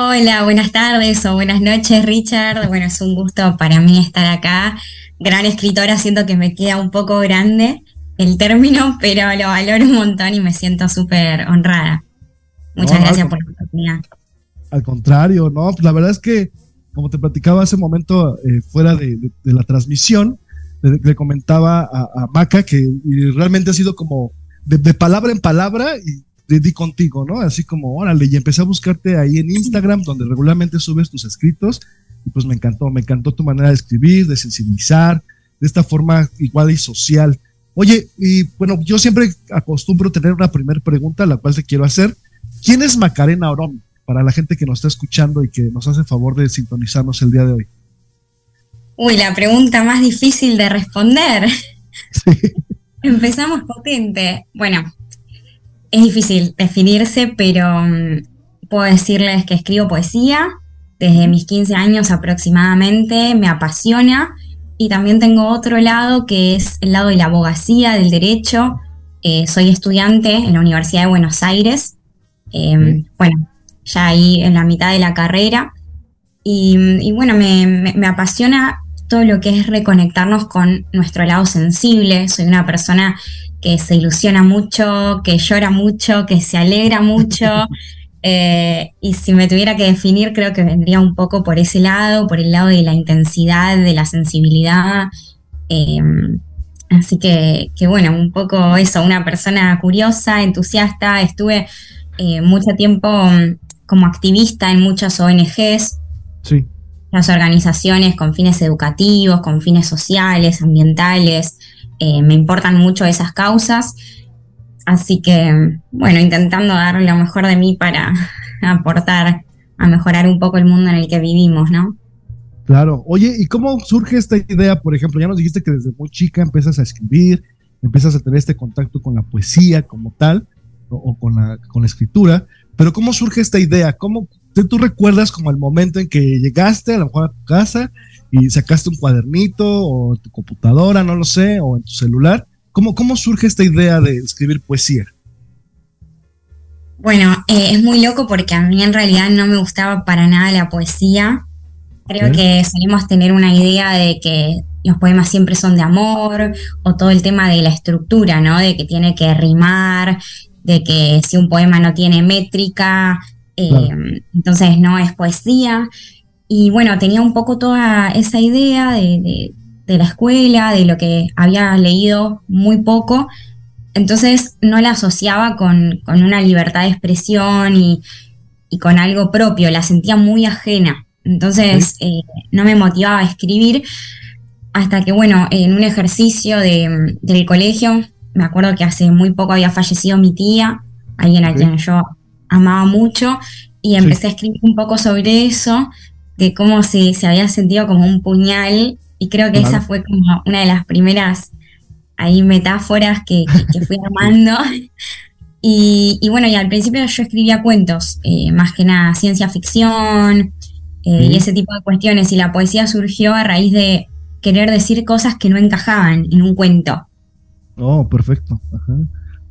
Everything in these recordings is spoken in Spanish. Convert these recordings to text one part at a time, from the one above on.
Hola, buenas tardes o buenas noches, Richard. Bueno, es un gusto para mí estar acá. Gran escritora, siento que me queda un poco grande el término, pero lo valoro un montón y me siento súper honrada. Muchas gracias por la oportunidad. Al contrario, no, pues la verdad es que, como te platicaba hace un momento eh, fuera de, la transmisión, le, comentaba a, Maca que realmente ha sido como de, palabra en palabra y de, di contigo, ¿no? Así como, órale, y empecé a buscarte ahí en Instagram, donde regularmente subes tus escritos, y pues me encantó, me encantó tu manera de escribir, de sensibilizar, de esta forma igual y social. Oye, y bueno, yo siempre acostumbro tener una primera pregunta, la cual te quiero hacer. ¿Quién es Macarena Oromi? Para la gente que nos está escuchando y que nos hace favor de sintonizarnos el día de hoy. Uy, la pregunta más difícil de responder. Sí. Empezamos potente. Bueno, es difícil definirse, pero mm, puedo decirles que escribo poesía desde mis 15 años aproximadamente, me apasiona y también tengo otro lado que es el lado de la abogacía, del derecho. Eh, soy estudiante en la Universidad de Buenos Aires. Em, bueno, ya ahí en la mitad de la carrera. Y, bueno, me, apasiona todo lo que es reconectarnos con nuestro lado sensible. Soy una persona que se ilusiona mucho, que llora mucho, que se alegra mucho. Eh, y si me tuviera que definir, creo que vendría un poco por ese lado, por el lado de la intensidad, de la sensibilidad. Em, así que, bueno, un poco eso, una persona curiosa, entusiasta. Estuve eh, mucho tiempo mm, como activista en muchas ONGs. Sí. Las organizaciones con fines educativos, con fines sociales, ambientales. Eh, me importan mucho esas causas. Así que, bueno, intentando dar lo mejor de mí para aportar a mejorar un poco el mundo en el que vivimos, ¿no? Claro. Oye, ¿y cómo surge esta idea? Por ejemplo, ya nos dijiste que desde muy chica empiezas a escribir, empiezas a tener este contacto con la poesía como tal, o, con, la, con escritura, pero ¿cómo surge esta idea? ¿Cómo tú recuerdas como el momento en que llegaste a lo mejor a tu casa y sacaste un cuadernito o tu computadora, no lo sé, o en tu celular ¿Cómo, surge esta idea de escribir poesía? Bueno, eh, es muy loco porque a mí en realidad no me gustaba para nada la poesía. Creo que solemos tener una idea de que los poemas siempre son de amor o todo el tema de la estructura, ¿no? De que tiene que rimar, de que si un poema no tiene métrica, eh, entonces no es poesía. Y bueno, tenía un poco toda esa idea de, de la escuela, de lo que había leído muy poco, entonces no la asociaba con, una libertad de expresión y, con algo propio, la sentía muy ajena. Entonces eh, no me motivaba a escribir hasta que, bueno, en un ejercicio del colegio, me acuerdo que hace muy poco había fallecido mi tía, alguien a quien yo amaba mucho, y empecé a escribir un poco sobre eso, de cómo se, se había sentido como un puñal y creo que esa fue como una de las primeras ahí metáforas que, fui armando. Y, bueno, y al principio yo escribía cuentos, eh, más que nada ciencia ficción eh, y ese tipo de cuestiones. Y la poesía surgió a raíz de querer decir cosas que no encajaban en un cuento. Oh, perfecto.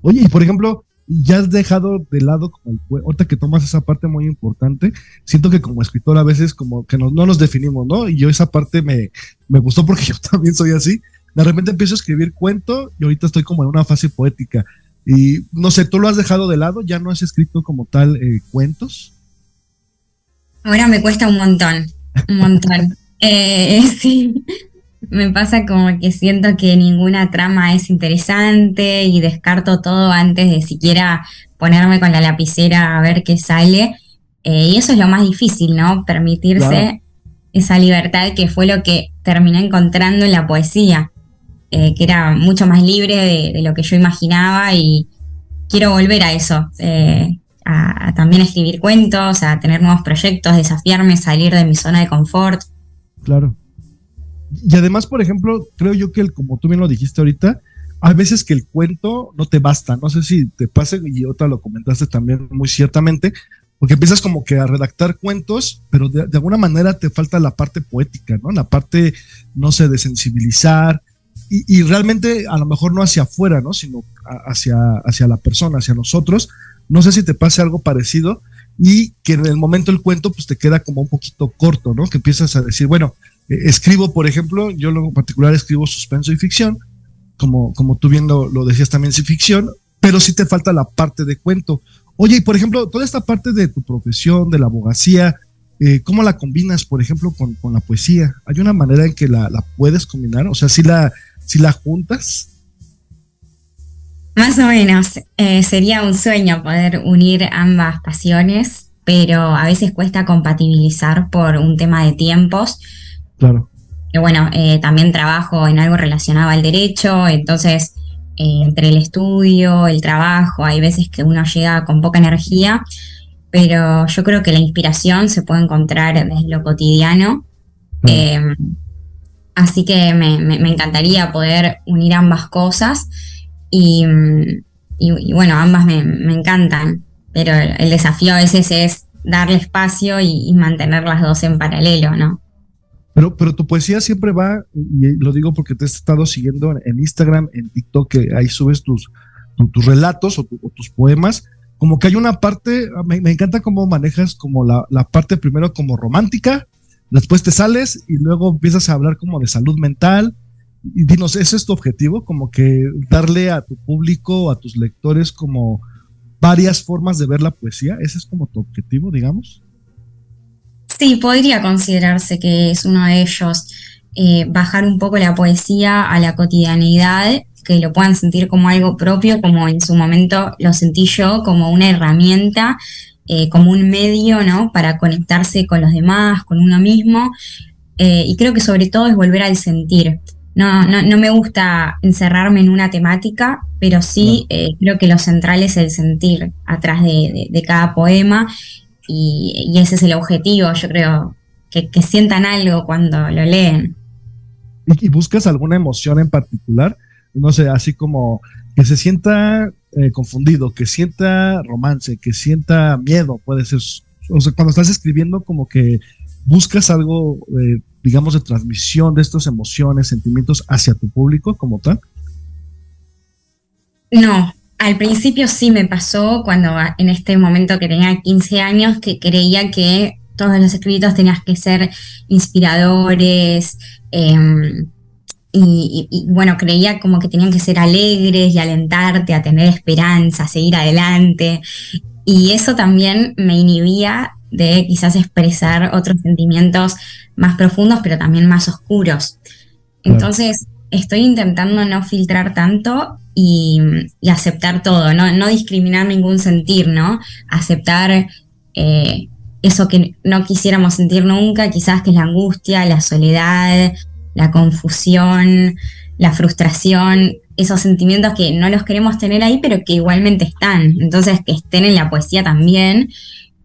Oye, y por ejemplo, ya has dejado de lado como el ahorita que tomas esa parte muy importante, siento que como escritor a veces como que no, nos definimos, ¿no? Y yo esa parte me, me gustó porque yo también soy así. De repente empiezo a escribir cuento y ahorita estoy como en una fase poética. Y no sé, ¿tú lo has dejado de lado? ¿Ya no has escrito como tal eh, cuentos? Ahora me cuesta un montón, un montón. eh, sí, me pasa como que siento que ninguna trama es interesante y descarto todo antes de siquiera ponerme con la lapicera a ver qué sale. Eh, y eso es lo más difícil, ¿no? Permitirse esa libertad que fue lo que terminé encontrando en la poesía, eh, que era mucho más libre de, lo que yo imaginaba y quiero volver a eso, eh, a también escribir cuentos, a tener nuevos proyectos, desafiarme, salir de mi zona de confort. Claro. Y además, por ejemplo, creo yo que el, como tú bien lo dijiste ahorita, hay veces que el cuento no te basta. No sé si te pase, y otra lo comentaste también muy ciertamente, porque empiezas como que a redactar cuentos, pero de, alguna manera te falta la parte poética, ¿no? La parte, no sé, de sensibilizar. Y, realmente a lo mejor no hacia afuera, ¿no? Sino hacia, hacia la persona, hacia nosotros. No sé si te pase algo parecido, y que en el momento del cuento pues te queda como un poquito corto, ¿no? Que empiezas a decir, bueno, escribo, por ejemplo, yo en particular escribo suspenso y ficción, como, como tú bien lo, decías también, sí ficción, pero sí te falta la parte de cuento. Oye, y por ejemplo, toda esta parte de tu profesión, de la abogacía, eh, ¿cómo la combinas, por ejemplo, con, con, la poesía? ¿Hay una manera en que la, la puedes combinar? O sea, si la, si la juntas. Más o menos, eh, sería un sueño poder unir ambas pasiones, pero a veces cuesta compatibilizar por un tema de tiempos. Claro. Que bueno, eh, también trabajo en algo relacionado al derecho, entonces eh, entre el estudio, el trabajo, hay veces que uno llega con poca energía, pero yo creo que la inspiración se puede encontrar desde lo cotidiano. así que me, encantaría poder unir ambas cosas. Y, bueno, ambas me, encantan, pero el, desafío a veces es darle espacio y, mantener las dos en paralelo, ¿no? Pero, pero tu poesía siempre va, y lo digo porque te he estado siguiendo en, Instagram, en TikTok, que ahí subes tus, tus relatos o, tus poemas, como que hay una parte, me, encanta cómo manejas como la, la, parte primero como romántica, después te sales y luego empiezas a hablar como de salud mental, y dinos, ¿ese es tu objetivo? Como que darle a tu público, a tus lectores, como varias formas de ver la poesía. ¿Ese es como tu objetivo, digamos? Sí, podría considerarse que es uno de ellos. Eh, bajar un poco la poesía a la cotidianidad, que lo puedan sentir como algo propio, como en su momento lo sentí yo, como una herramienta, eh, como un medio, ¿no? Para conectarse con los demás, con uno mismo. Eh, y creo que sobre todo es volver al sentir. No, no, no me gusta encerrarme en una temática, pero sí creo que lo central es el sentir atrás de, cada poema y, ese es el objetivo, yo creo, que, sientan algo cuando lo leen. ¿Y, buscas alguna emoción en particular? No sé, así como que se sienta eh, confundido, que sienta romance, que sienta miedo, puede ser. O sea, cuando estás escribiendo, como que buscas algo eh, digamos, de transmisión de estas emociones, sentimientos hacia tu público como tal? No, al principio sí me pasó cuando en este momento que tenía 15 años que creía que todos los escritos tenían que ser inspiradores em, y, y, bueno, creía como que tenían que ser alegres y alentarte a tener esperanza, a seguir adelante. Y eso también me inhibía de quizás expresar otros sentimientos más profundos, pero también más oscuros. Entonces, estoy intentando no filtrar tanto y, aceptar todo, ¿no? discriminar ningún sentir, ¿no? Aceptar eh, eso que no quisiéramos sentir nunca, quizás que es la angustia, la soledad, la confusión, la frustración, esos sentimientos que no los queremos tener ahí, pero que igualmente están. Entonces, que estén en la poesía también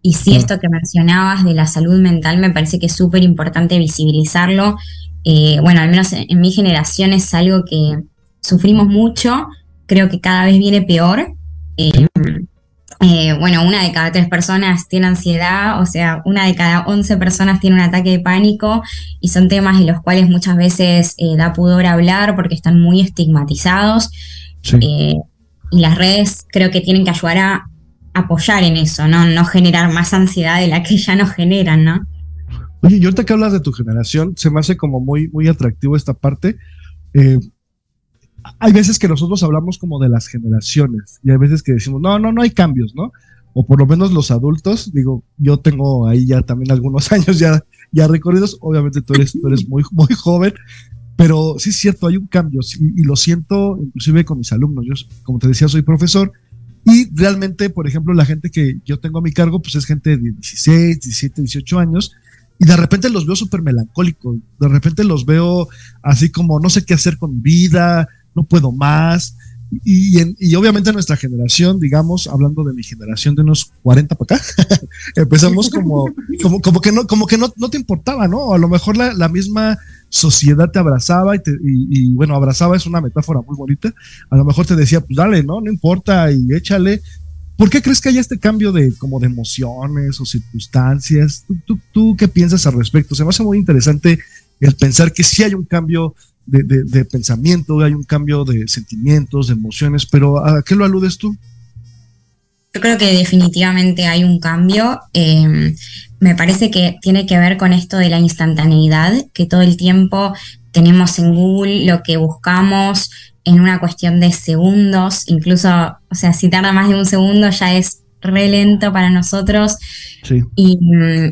y sí, esto que mencionabas de la salud mental me parece que es súper importante visibilizarlo. Eh, bueno, al menos en, mi generación es algo que sufrimos mucho, creo que cada vez viene peor. Eh, eh, bueno, una de cada tres personas tiene ansiedad, o sea, una de cada once personas tiene un ataque de pánico y son temas de los cuales muchas veces da pudor hablar porque están muy estigmatizados. y las redes creo que tienen que ayudar a apoyar en eso, ¿no? No generar más ansiedad de la que ya nos generan, ¿no? Oye, y ahorita que hablas de tu generación, se me hace como muy, muy atractivo esta parte. Hay veces que nosotros hablamos como de las generaciones y hay veces que decimos, no, no, no hay cambios, ¿no? O por lo menos los adultos, digo, yo tengo ahí ya también algunos años ya, ya recorridos, obviamente tú eres, tú eres muy, muy joven, pero sí es cierto, hay un cambio y, y lo siento inclusive con mis alumnos. Yo, como te decía, soy profesor y realmente, por ejemplo, la gente que yo tengo a mi cargo, pues es gente de 16, 17, 18 años, y de repente los veo súper melancólicos, de repente los veo así como no sé qué hacer con vida, no puedo más. Y, y obviamente nuestra generación, digamos, hablando de mi generación de unos 40 para acá, empezamos como, como, como que, no, como que no, no te importaba, ¿no? A lo mejor la, misma sociedad te abrazaba y, te, y, bueno, abrazaba es una metáfora muy bonita. A lo mejor te decía, pues dale, ¿no? No importa y échale. ¿Por qué crees que haya este cambio de como de emociones o circunstancias? ¿Tú, tú, tú qué piensas al respecto? Se me hace muy interesante el pensar que sí hay un cambio de, de, de, pensamiento, hay un cambio de sentimientos, de emociones, pero ¿a qué lo aludes tú? Yo creo que definitivamente hay un cambio. Em, me parece que tiene que ver con esto de la instantaneidad, que todo el tiempo tenemos en Google lo que buscamos en una cuestión de segundos, incluso, o sea, si tarda más de un segundo ya es re lento para nosotros. Y,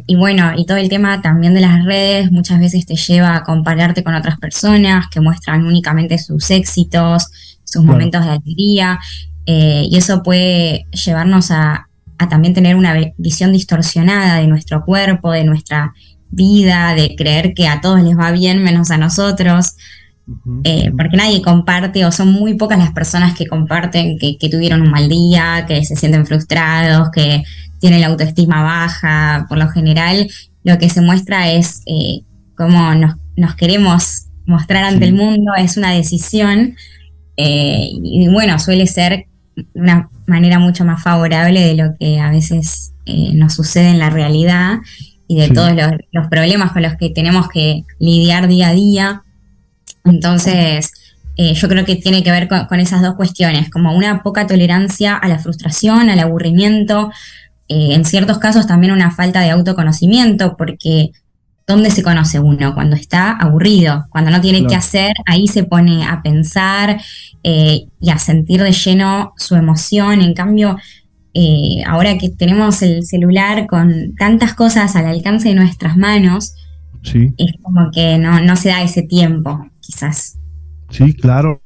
y, bueno, y todo el tema también de las redes muchas veces te lleva a compararte con otras personas que muestran únicamente sus éxitos, sus momentos de alegría, eh, y eso puede llevarnos a, también tener una visión distorsionada de nuestro cuerpo, de nuestra vida, de creer que a todos les va bien menos a nosotros. Eh, porque nadie comparte o son muy pocas las personas que comparten que, tuvieron un mal día, que se sienten frustrados, que tienen la autoestima baja. Por lo general, lo que se muestra es eh, cómo nos, queremos mostrar ante el mundo, es una decisión. Eh, y bueno, suele ser una manera mucho más favorable de lo que a veces nos sucede en la realidad y de todos los, problemas con los que tenemos que lidiar día a día. Entonces, eh, yo creo que tiene que ver con, esas dos cuestiones, como una poca tolerancia a la frustración, al aburrimiento, eh, en ciertos casos también una falta de autoconocimiento, porque ¿dónde se conoce uno? Cuando está aburrido, cuando no tiene qué hacer, ahí se pone a pensar eh, y a sentir de lleno su emoción. En cambio, ahora que tenemos el celular con tantas cosas al alcance de nuestras manos, es como que no, no se da ese tiempo Sí, claro.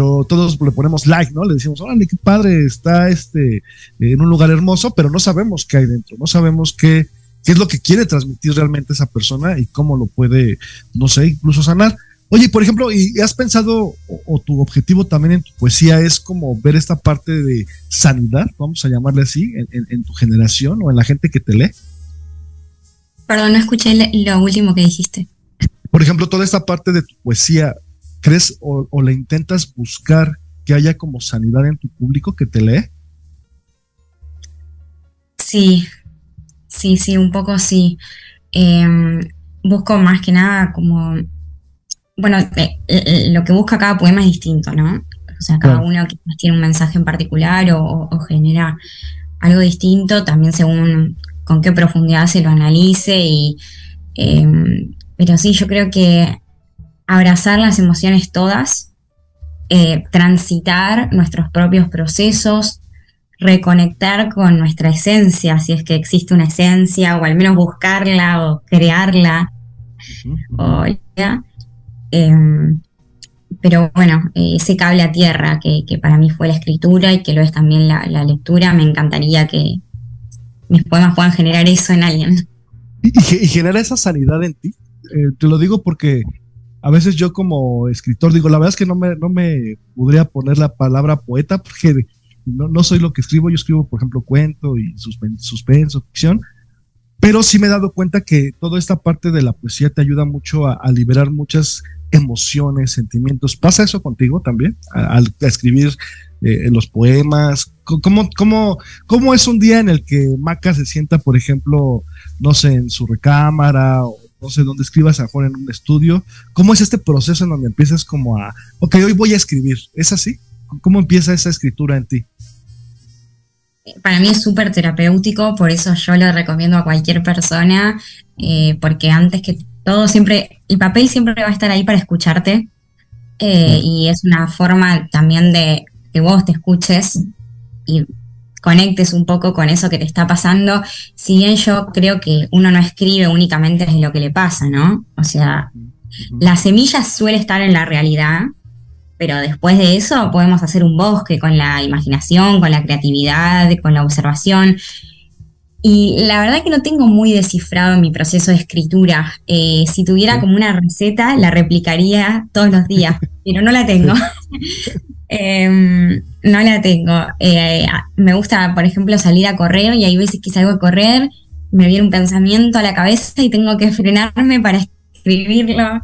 Pero todos le ponemos like, ¿no? Le decimos, órale, qué padre, está este en un lugar hermoso, pero no sabemos qué hay dentro, no sabemos qué, qué es lo que quiere transmitir realmente esa persona y cómo lo puede, no sé, incluso sanar. Oye, por ejemplo, ¿y has pensado o, tu objetivo también en tu poesía es como ver esta parte de sanidad, vamos a llamarle así, en, tu generación o en la gente que te lee? Perdón, no escuché lo último que dijiste. Por ejemplo, toda esta parte de tu poesía, ¿Crees o, le intentas buscar que haya como sanidad en tu público que te lee? Sí, sí, sí, un poco sí. Em, busco más que nada como, bueno, eh, eh, lo que busca cada poema es distinto, ¿no? O sea, cada uno tiene un mensaje en particular o, genera algo distinto, también según con qué profundidad se lo analice y... Em, pero sí, yo creo que abrazar las emociones todas, eh, transitar nuestros propios procesos, reconectar con nuestra esencia, si es que existe una esencia, o al menos buscarla o crearla. Em, pero bueno, ese cable a tierra que, para mí fue la escritura y que lo es también la, lectura, me encantaría que mis poemas puedan generar eso en alguien. ¿Y, genera esa sanidad en ti? Eh, te lo digo porque a veces yo como escritor digo, la verdad es que no me, no me podría poner la palabra poeta porque no, no soy lo que escribo, yo escribo, por ejemplo, cuento y suspenso, ficción, pero sí me he dado cuenta que toda esta parte de la poesía te ayuda mucho a, liberar muchas emociones, sentimientos. ¿Pasa eso contigo también? Al escribir eh, los poemas. ¿Cómo, cómo, ¿Cómo es un día en el que Maca se sienta, por ejemplo, no sé, en su recámara o no sé, donde escribas a mejor en un estudio. ¿Cómo es este proceso en donde empiezas como a, ok, hoy voy a escribir? ¿Es así? ¿Cómo empieza esa escritura en ti? Para mí es súper terapéutico, por eso yo lo recomiendo a cualquier persona, eh, porque antes que todo siempre, el papel siempre va a estar ahí para escucharte eh, y es una forma también de que vos te escuches y conectes un poco con eso que te está pasando, si bien yo creo que uno no escribe únicamente desde lo que le pasa, ¿no? O sea, la semilla suele estar en la realidad, pero después de eso podemos hacer un bosque con la imaginación, con la creatividad, con la observación. Y la verdad que no tengo muy descifrado mi proceso de escritura. Eh, si tuviera como una receta, la replicaría todos los días, pero no la tengo. Em, no la tengo. Eh, me gusta, por ejemplo, salir a correr y hay veces que salgo a correr, me viene un pensamiento a la cabeza y tengo que frenarme para escribirlo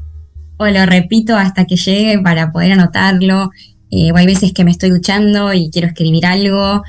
o lo repito hasta que llegue para poder anotarlo. Eh, o hay veces que me estoy duchando y quiero escribir algo.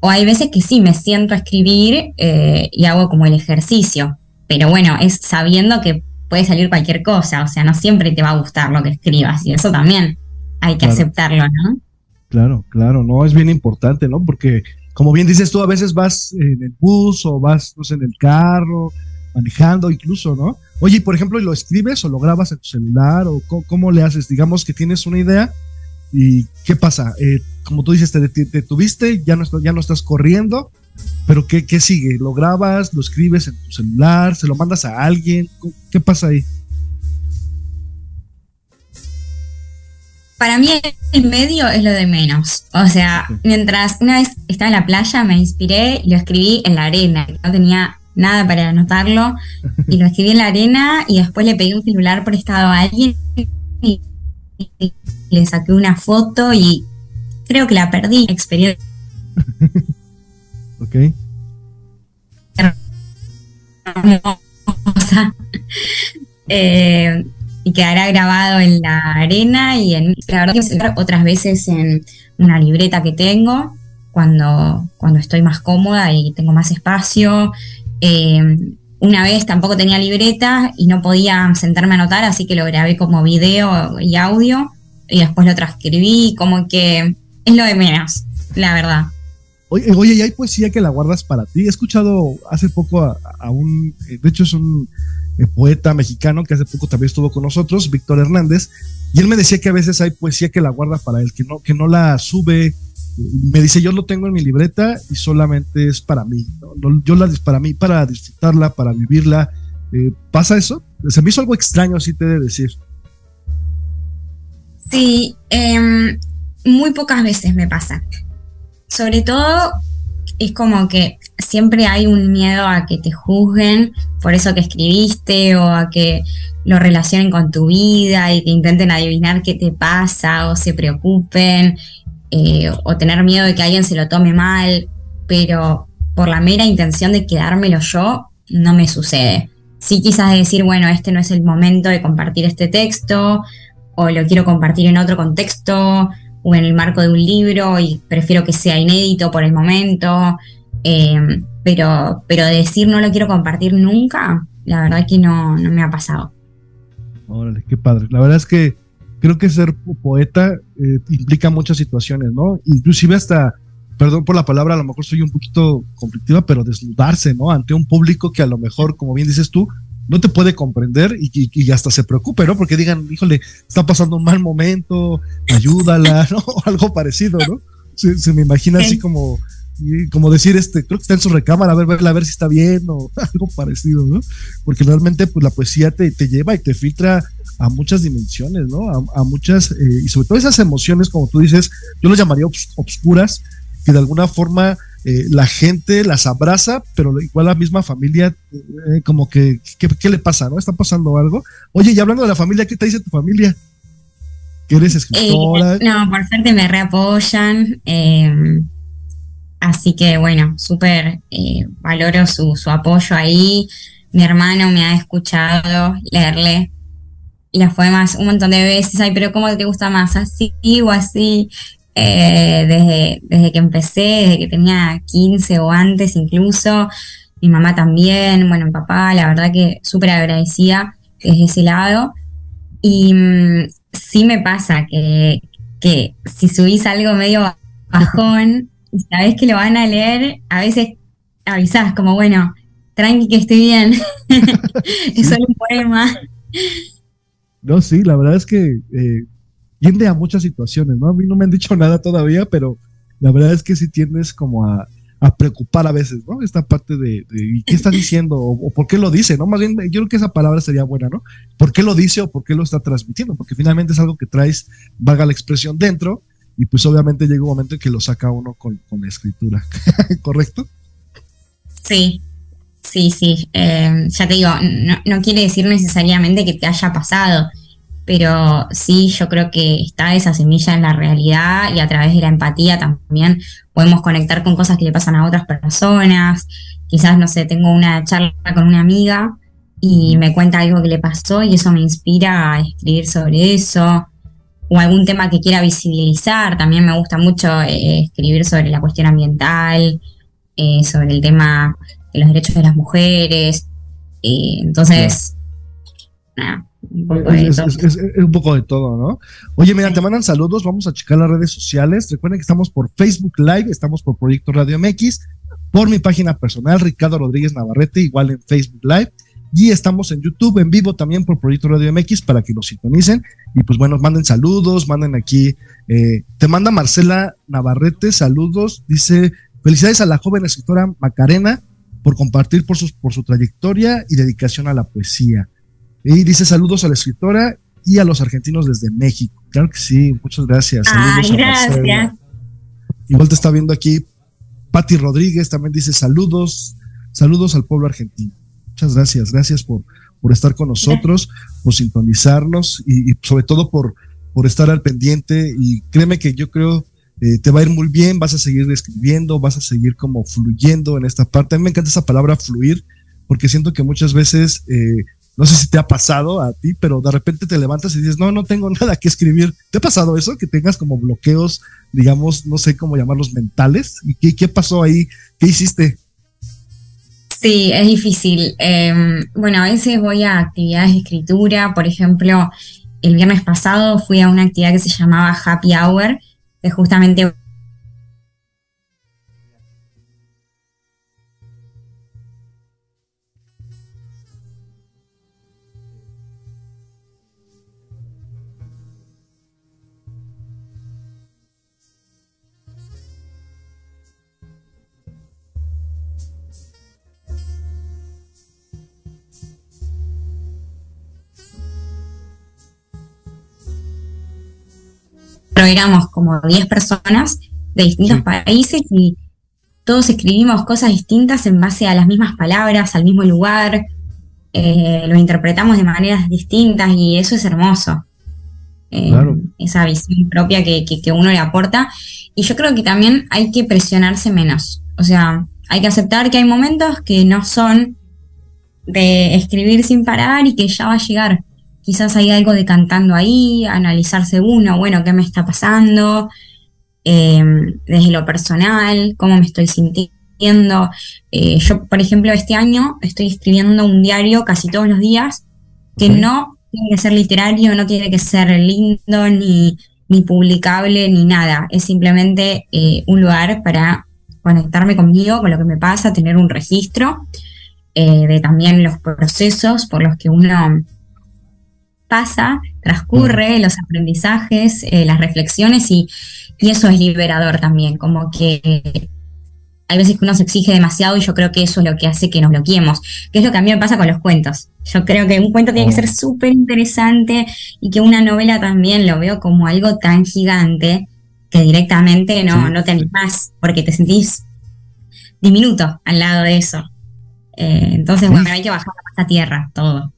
O hay veces que sí, me siento a escribir eh, y hago como el ejercicio. Pero bueno, es sabiendo que puede salir cualquier cosa. O sea, no siempre te va a gustar lo que escribas. Y eso también hay que aceptarlo, ¿no? Claro, claro, no, es bien importante, ¿no? Porque, como bien dices tú, a veces vas en el bus o vas, no sé, en el carro, manejando incluso, ¿no? Oye, por ejemplo, ¿lo escribes o lo grabas en tu celular o cómo, le haces? Digamos que tienes una idea y ¿qué pasa? Eh, como tú dices, te detuviste, ya no, ya no estás corriendo, pero ¿qué, ¿qué sigue? ¿Lo grabas, lo escribes en tu celular, se lo mandas a alguien? ¿Qué pasa ahí? Para mí el medio es lo de menos. O sea, mientras una vez estaba en la playa me inspiré y lo escribí en la arena. No tenía nada para anotarlo y lo escribí en la arena y después le pedí un celular prestado a alguien y, le saqué una foto y creo que la perdí. Experiencia. ok. Eh, y quedará grabado en la arena y en la verdad que otras veces en una libreta que tengo cuando, cuando estoy más cómoda y tengo más espacio. Eh, una vez tampoco tenía libreta y no podía sentarme a anotar, así que lo grabé como video y audio y después lo transcribí, como que es lo de menos, la verdad. Oye, oye, ¿y hay poesía que la guardas para ti? He escuchado hace poco a un, eh, de hecho es un poeta mexicano que hace poco también estuvo con nosotros, Víctor Hernández, y él me decía que a veces hay poesía que la guarda para él, que no, que no la sube. Me dice, yo lo tengo en mi libreta y solamente es para mí. Yo la para mí, para disfrutarla, para vivirla. Eh, ¿Pasa eso? Se me hizo algo extraño, así te de decir. Sí, em, muy pocas veces me pasa. Sobre todo es como que siempre hay un miedo a que te juzguen por eso que escribiste o a que lo relacionen con tu vida y que intenten adivinar qué te pasa o se preocupen eh, o tener miedo de que alguien se lo tome mal, pero por la mera intención de quedármelo yo, no me sucede. Sí quizás decir, bueno, este no es el momento de compartir este texto o lo quiero compartir en otro contexto o en el marco de un libro y prefiero que sea inédito por el momento. Eh, pero, pero decir no lo quiero compartir nunca, la verdad que no, no me ha pasado. Órale, qué padre. La verdad es que creo que ser poeta eh, implica muchas situaciones, ¿no? Inclusive hasta, perdón por la palabra, a lo mejor soy un poquito conflictiva, pero desnudarse, ¿no? Ante un público que a lo mejor, como bien dices tú, no te puede comprender y, hasta se preocupe, ¿no? Porque digan, híjole, está pasando un mal momento, ayúdala, ¿no? O algo parecido, ¿no? Se, me imagina así como como decir, este, creo que está en su recámara, a ver, a ver si está bien o algo parecido, ¿no? Porque realmente, pues la poesía te, te lleva y te filtra a muchas dimensiones, ¿no? A, muchas, eh, y sobre todo esas emociones, como tú dices, yo lo llamaría obscuras, que de alguna forma eh, la gente las abraza, pero igual la misma familia, eh, como que, ¿qué, le pasa, no? ¿Está pasando algo? Oye, y hablando de la familia, ¿qué te dice tu familia? ¿Que eres escritora? no, por suerte me reapoyan. Eh, Así que bueno, súper eh, valoro su, apoyo ahí. Mi hermano me ha escuchado leerle los poemas un montón de veces. Ay, pero ¿cómo te gusta más? ¿Así o así? Eh, desde, desde que empecé, desde que tenía 15 o antes incluso. Mi mamá también, bueno, mi papá, la verdad que súper agradecida desde ese lado. Y mm, sí me pasa que, que si subís algo medio bajón, sabes que lo van a leer, a veces avisás como, bueno, tranqui que estoy bien, es solo un poema. No, sí, la verdad es que eh, tiende a muchas situaciones, ¿no? A mí no me han dicho nada todavía, pero la verdad es que sí tienes como a, preocupar a veces, ¿no? Esta parte de, ¿qué está diciendo? O, por qué lo dice, ¿no? Más bien, yo creo que esa palabra sería buena, ¿no? ¿Por qué lo dice o por qué lo está transmitiendo? Porque finalmente es algo que traes, vaga la expresión dentro, y pues obviamente llega un momento en que lo saca uno con, la escritura, ¿correcto? Sí, sí, sí. Eh, ya te digo, no, quiere decir necesariamente que te haya pasado. Pero sí yo creo que está esa semilla en la realidad y a través de la empatía también podemos conectar con cosas que le pasan a otras personas. Quizás, no sé, tengo una charla con una amiga y me cuenta algo que le pasó y eso me inspira a escribir sobre eso. O algún tema que quiera visibilizar. También me gusta mucho eh, escribir sobre la cuestión ambiental, eh, sobre el tema de los derechos de las mujeres. Eh, entonces, nada, es, un poco de todo, ¿no? Oye, mira, te mandan saludos, vamos a checar las redes sociales. Recuerden que estamos por Facebook Live, estamos por Proyecto Radio MX, por mi página personal, Ricardo Rodríguez Navarrete, igual en Facebook Live. Y estamos en YouTube en vivo también por Proyecto Radio MX para que nos sintonicen. Y pues bueno, manden saludos, manden aquí. Eh, te manda Marcela Navarrete, saludos. Dice, felicidades a la joven escritora Macarena por compartir por, sus, por su trayectoria y dedicación a la poesía. Y dice saludos a la escritora y a los argentinos desde México. Claro que sí, muchas gracias. Saludos gracias. Igual te está viendo aquí Patti Rodríguez, también dice saludos, saludos al pueblo argentino. Muchas gracias, gracias por, por estar con nosotros, por sintonizarnos y, sobre todo por, por estar al pendiente. Y créeme que yo creo eh, te va a ir muy bien, vas a seguir escribiendo, vas a seguir como fluyendo en esta parte. A mí me encanta esa palabra fluir, porque siento que muchas veces eh, no sé si te ha pasado a ti, pero de repente te levantas y dices, no, no tengo nada que escribir. ¿Te ha pasado eso? Que tengas como bloqueos, digamos, no sé cómo llamarlos mentales. ¿Y qué, qué pasó ahí? ¿Qué hiciste? Sí, es difícil. Em, bueno, a veces voy a actividades de escritura. Por ejemplo, el viernes pasado fui a una actividad que se llamaba Happy Hour, que justamente pero éramos como 10 personas de distintos países y todos escribimos cosas distintas en base a las mismas palabras, al mismo lugar, eh, lo interpretamos de maneras distintas y eso es hermoso. Eh, esa visión propia que, que, uno le aporta. Y yo creo que también hay que presionarse menos. O sea, hay que aceptar que hay momentos que no son de escribir sin parar y que ya va a llegar quizás hay algo de cantando ahí, analizarse uno, bueno, ¿qué me está pasando? Em, desde lo personal, cómo me estoy sintiendo. Eh, yo, por ejemplo, este año estoy escribiendo un diario casi todos los días que no tiene que ser literario, no tiene que ser lindo, ni, ni publicable, ni nada. Es simplemente eh, un lugar para conectarme conmigo, con lo que me pasa, tener un registro eh, de también los procesos por los que uno pasa, transcurre, los aprendizajes, eh, las reflexiones y, eso es liberador también, como que hay veces que uno se exige demasiado y yo creo que eso es lo que hace que nos bloqueemos, que es lo que a mí me pasa con los cuentos. Yo creo que un cuento tiene que ser oh. súper interesante y que una novela también lo veo como algo tan gigante que directamente no, no te animás porque te sentís diminuto al lado de eso. Eh, entonces, bueno, hay que bajar a tierra todo.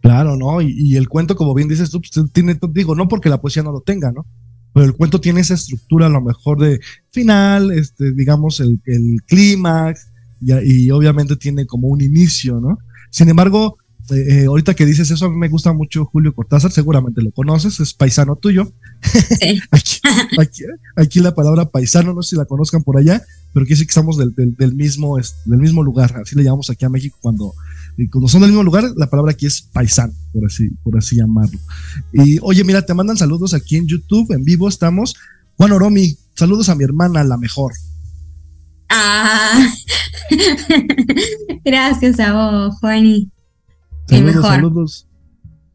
Claro, ¿no? Y, el cuento, como bien dices tú, pues, tiene, digo, no porque la poesía no lo tenga, ¿no? Pero el cuento tiene esa estructura a lo mejor de final, este, digamos, el, clímax, y, obviamente tiene como un inicio, ¿no? Sin embargo, eh, eh, ahorita que dices eso, a mí me gusta mucho Julio Cortázar, seguramente lo conoces, es paisano tuyo. Sí. aquí, la palabra paisano, no sé si la conozcan por allá, pero quiere decir que estamos del, del, mismo, del mismo lugar, así le llamamos aquí a México cuando y cuando son del mismo lugar, la palabra aquí es paisano, por así, por así llamarlo. Y oye, mira, te mandan saludos aquí en YouTube, en vivo estamos. Juan Oromi, saludos a mi hermana, la mejor. Ah, gracias a vos, Juani. Saludos, saludos.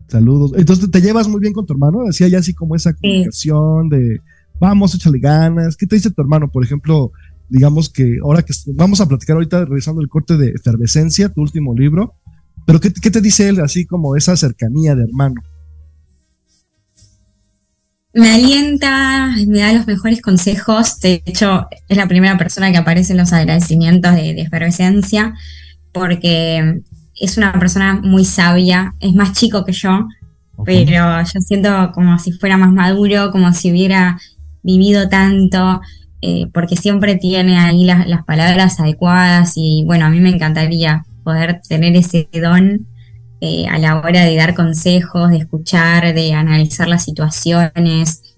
Saludos. Entonces te llevas muy bien con tu hermano, decía ya así como esa comunicación de vamos, échale ganas. ¿Qué te dice tu hermano? Por ejemplo, digamos que ahora que vamos a platicar ahorita revisando el corte de Efervescencia, tu último libro, pero ¿qué, te dice él así como esa cercanía de hermano? Me alienta, me da los mejores consejos. De hecho, es la primera persona que aparece en los agradecimientos de, efervescencia, porque es una persona muy sabia, es más chico que yo, pero yo siento como si fuera más maduro, como si hubiera vivido tanto, eh, porque siempre tiene ahí las, las palabras adecuadas y bueno, a mí me encantaría poder tener ese don eh, a la hora de dar consejos, de escuchar, de analizar las situaciones.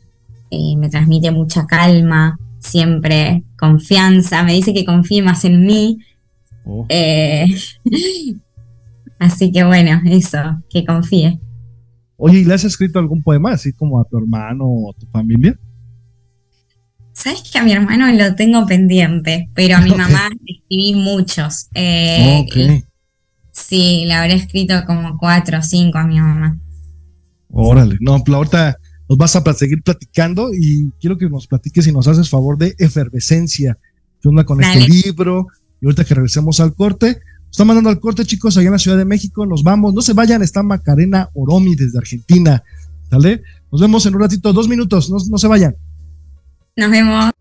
Eh, me transmite mucha calma, siempre confianza, me dice que confíe más en mí. Oh. Así que bueno, eso, que confíe. Oye, ¿y le has escrito algún poema así como a tu hermano o a tu familia? Sabes que a mi hermano lo tengo pendiente, pero a mi mamá escribí muchos. Eh, Sí, le habré escrito como cuatro o cinco a mi mamá. Órale, no, ahorita nos vas a seguir platicando y quiero que nos platiques y nos haces favor de efervescencia. ¿Qué onda con este libro? Y ahorita que regresemos al corte, están mandando al corte, chicos, allá en la Ciudad de México. Nos vamos, no se vayan, está Macarena Oromi desde Argentina. ¿Sale? Nos vemos en un ratito, dos minutos, no, no se vayan. Nos vemos.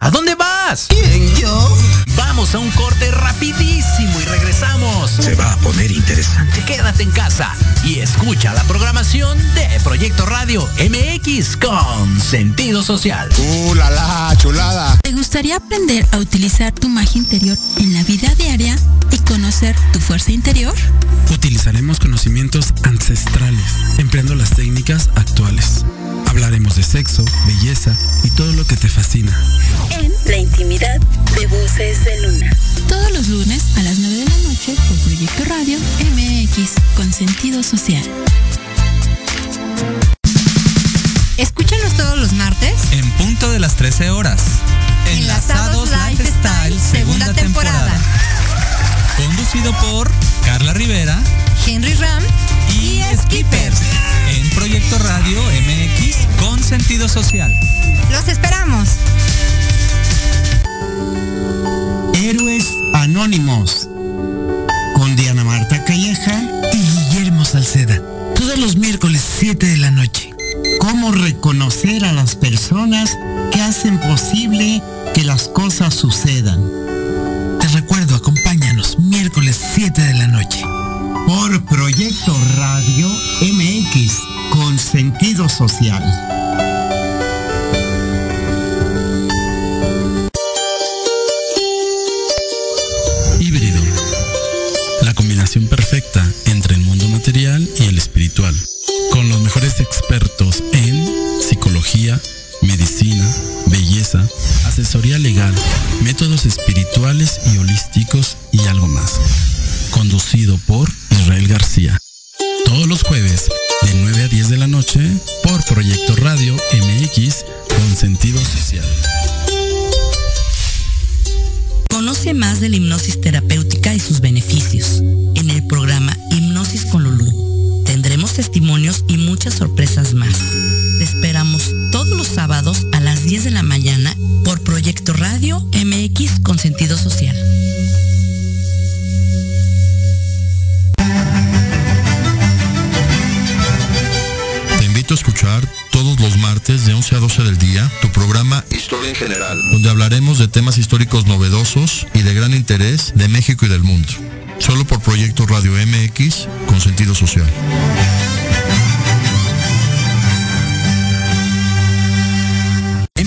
¿A dónde vas? ¿Quién, yo? Vamos a un corte rapidísimo y regresamos. Se va a poner interesante. Quédate en casa y escucha la programación de Proyecto Radio MX con sentido social. ¡Uh, la, la chulada! ¿Te gustaría aprender a utilizar tu magia interior en la vida diaria conocer tu fuerza interior? Utilizaremos conocimientos ancestrales, empleando las técnicas actuales. Hablaremos de sexo, belleza y todo lo que te fascina. En La Intimidad de Voces de Luna. Todos los lunes a las 9 de la noche por Proyecto Radio MX con sentido social. Escúchanos todos los martes. En punto de las 13 horas. Enlazados, Lifestyle, segunda, temporada. Conducido por Carla Rivera, Henry Ram y, y Skipper. En Proyecto Radio MX con sentido social. Los esperamos. Héroes Anónimos con Diana Marta Calleja y Guillermo Salceda. Todos los miércoles 7 de la noche. Cómo reconocer a las personas que hacen posible que las cosas sucedan. Miércoles 7 de la noche. Por Proyecto Radio MX con sentido social. perfecta entre el mundo material y el espiritual, con los mejores expertos en psicología, medicina, belleza, asesoría legal, métodos espirituales y holísticos sorpresas más. Te esperamos todos los sábados a las 10 de la mañana por Proyecto Radio MX con sentido social. Te invito a escuchar todos los martes de 11 a 12 del día tu programa Historia en General, donde hablaremos de temas históricos novedosos y de gran interés de México y del mundo. Solo por Proyecto Radio MX con sentido social.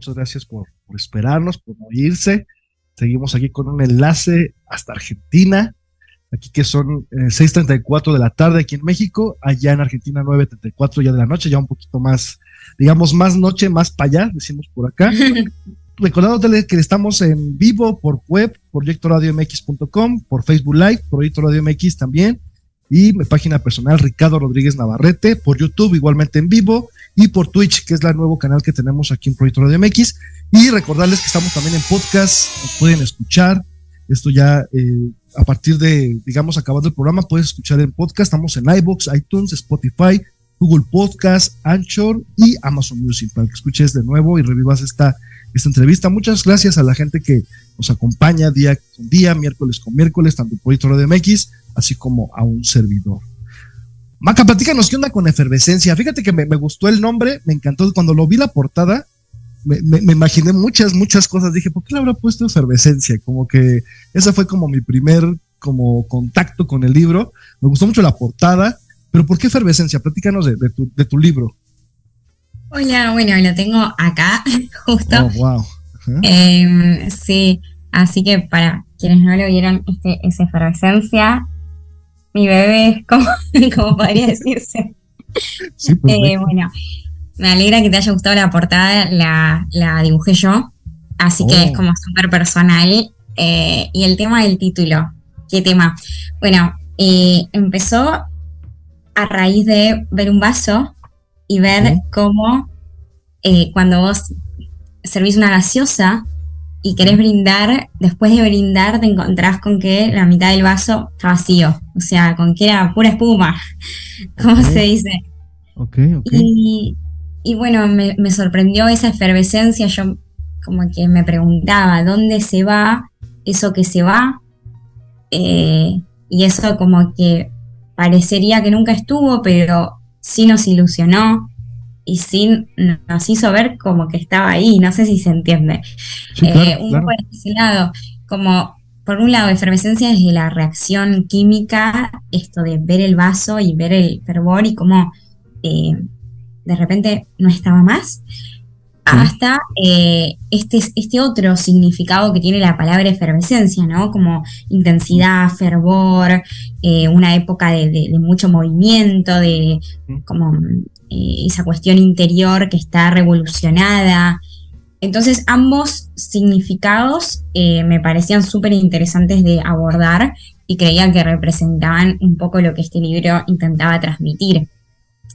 Muchas gracias por, esperarnos, por no irse. Seguimos aquí con un enlace hasta Argentina, aquí que son 6.34 eh, de la tarde aquí en México, allá en Argentina 9.34 ya de la noche, ya un poquito más, digamos, más noche, más para allá, decimos por acá. Recordándoles que estamos en vivo por web, proyectoradiomx.com, por Facebook Live, Proyecto Radio MX también, y mi página personal Ricardo Rodríguez Navarrete, por YouTube igualmente en vivo y por Twitch, que es el nuevo canal que tenemos aquí en Proyecto Radio MX. Y recordarles que estamos también en podcast, nos pueden escuchar. Esto ya eh, a partir de, digamos, acabando el programa, puedes escuchar en podcast. Estamos en iBox, iTunes, Spotify, Google Podcast, Anchor y Amazon Music para que escuches de nuevo y revivas esta, esta entrevista. Muchas gracias a la gente que nos acompaña día con día, miércoles con miércoles, tanto en Proyecto Radio MX, así como a un servidor. Maca, platícanos qué onda con efervescencia. Fíjate que me, me gustó el nombre, me encantó. Cuando lo vi la portada, me, me, me, imaginé muchas, muchas cosas. Dije, ¿por qué le habrá puesto efervescencia? Como que esa fue como mi primer como contacto con el libro. Me gustó mucho la portada, pero ¿por qué efervescencia? Platícanos de, de, tu, de tu, libro. Hola, bueno, lo tengo acá, justo. Oh, wow. Eh, sí, así que para quienes no lo vieron, este es efervescencia mi bebé, como, como podría decirse. Sí, eh, bueno, me alegra que te haya gustado la portada, la, la dibujé yo, así oh. que es como súper personal. Eh, y el tema del título, ¿qué tema? Bueno, eh, empezó a raíz de ver un vaso y ver oh. cómo cuando vos servís una gaseosa, y querés brindar, después de brindar te encontrás con que la mitad del vaso está vacío, o sea, con que era pura espuma, como okay. se dice. Y, y, bueno, me, me, sorprendió esa efervescencia, yo como que me preguntaba, ¿dónde se va eso que se va? Eh, y eso como que parecería que nunca estuvo, pero sí nos ilusionó, y sí nos hizo ver como que estaba ahí, no sé si se entiende. Sí, claro, eh, un claro. poco de ese lado, como por un lado, efervescencia desde la reacción química, esto de ver el vaso y ver el fervor y cómo eh, de repente no estaba más, hasta eh, este, este otro significado que tiene la palabra efervescencia, ¿no? Como intensidad, fervor, eh, una época de, de, de, mucho movimiento, de como eh, esa cuestión interior que está revolucionada. Entonces ambos significados me parecían súper interesantes de abordar y creía que representaban un poco lo que este libro intentaba transmitir.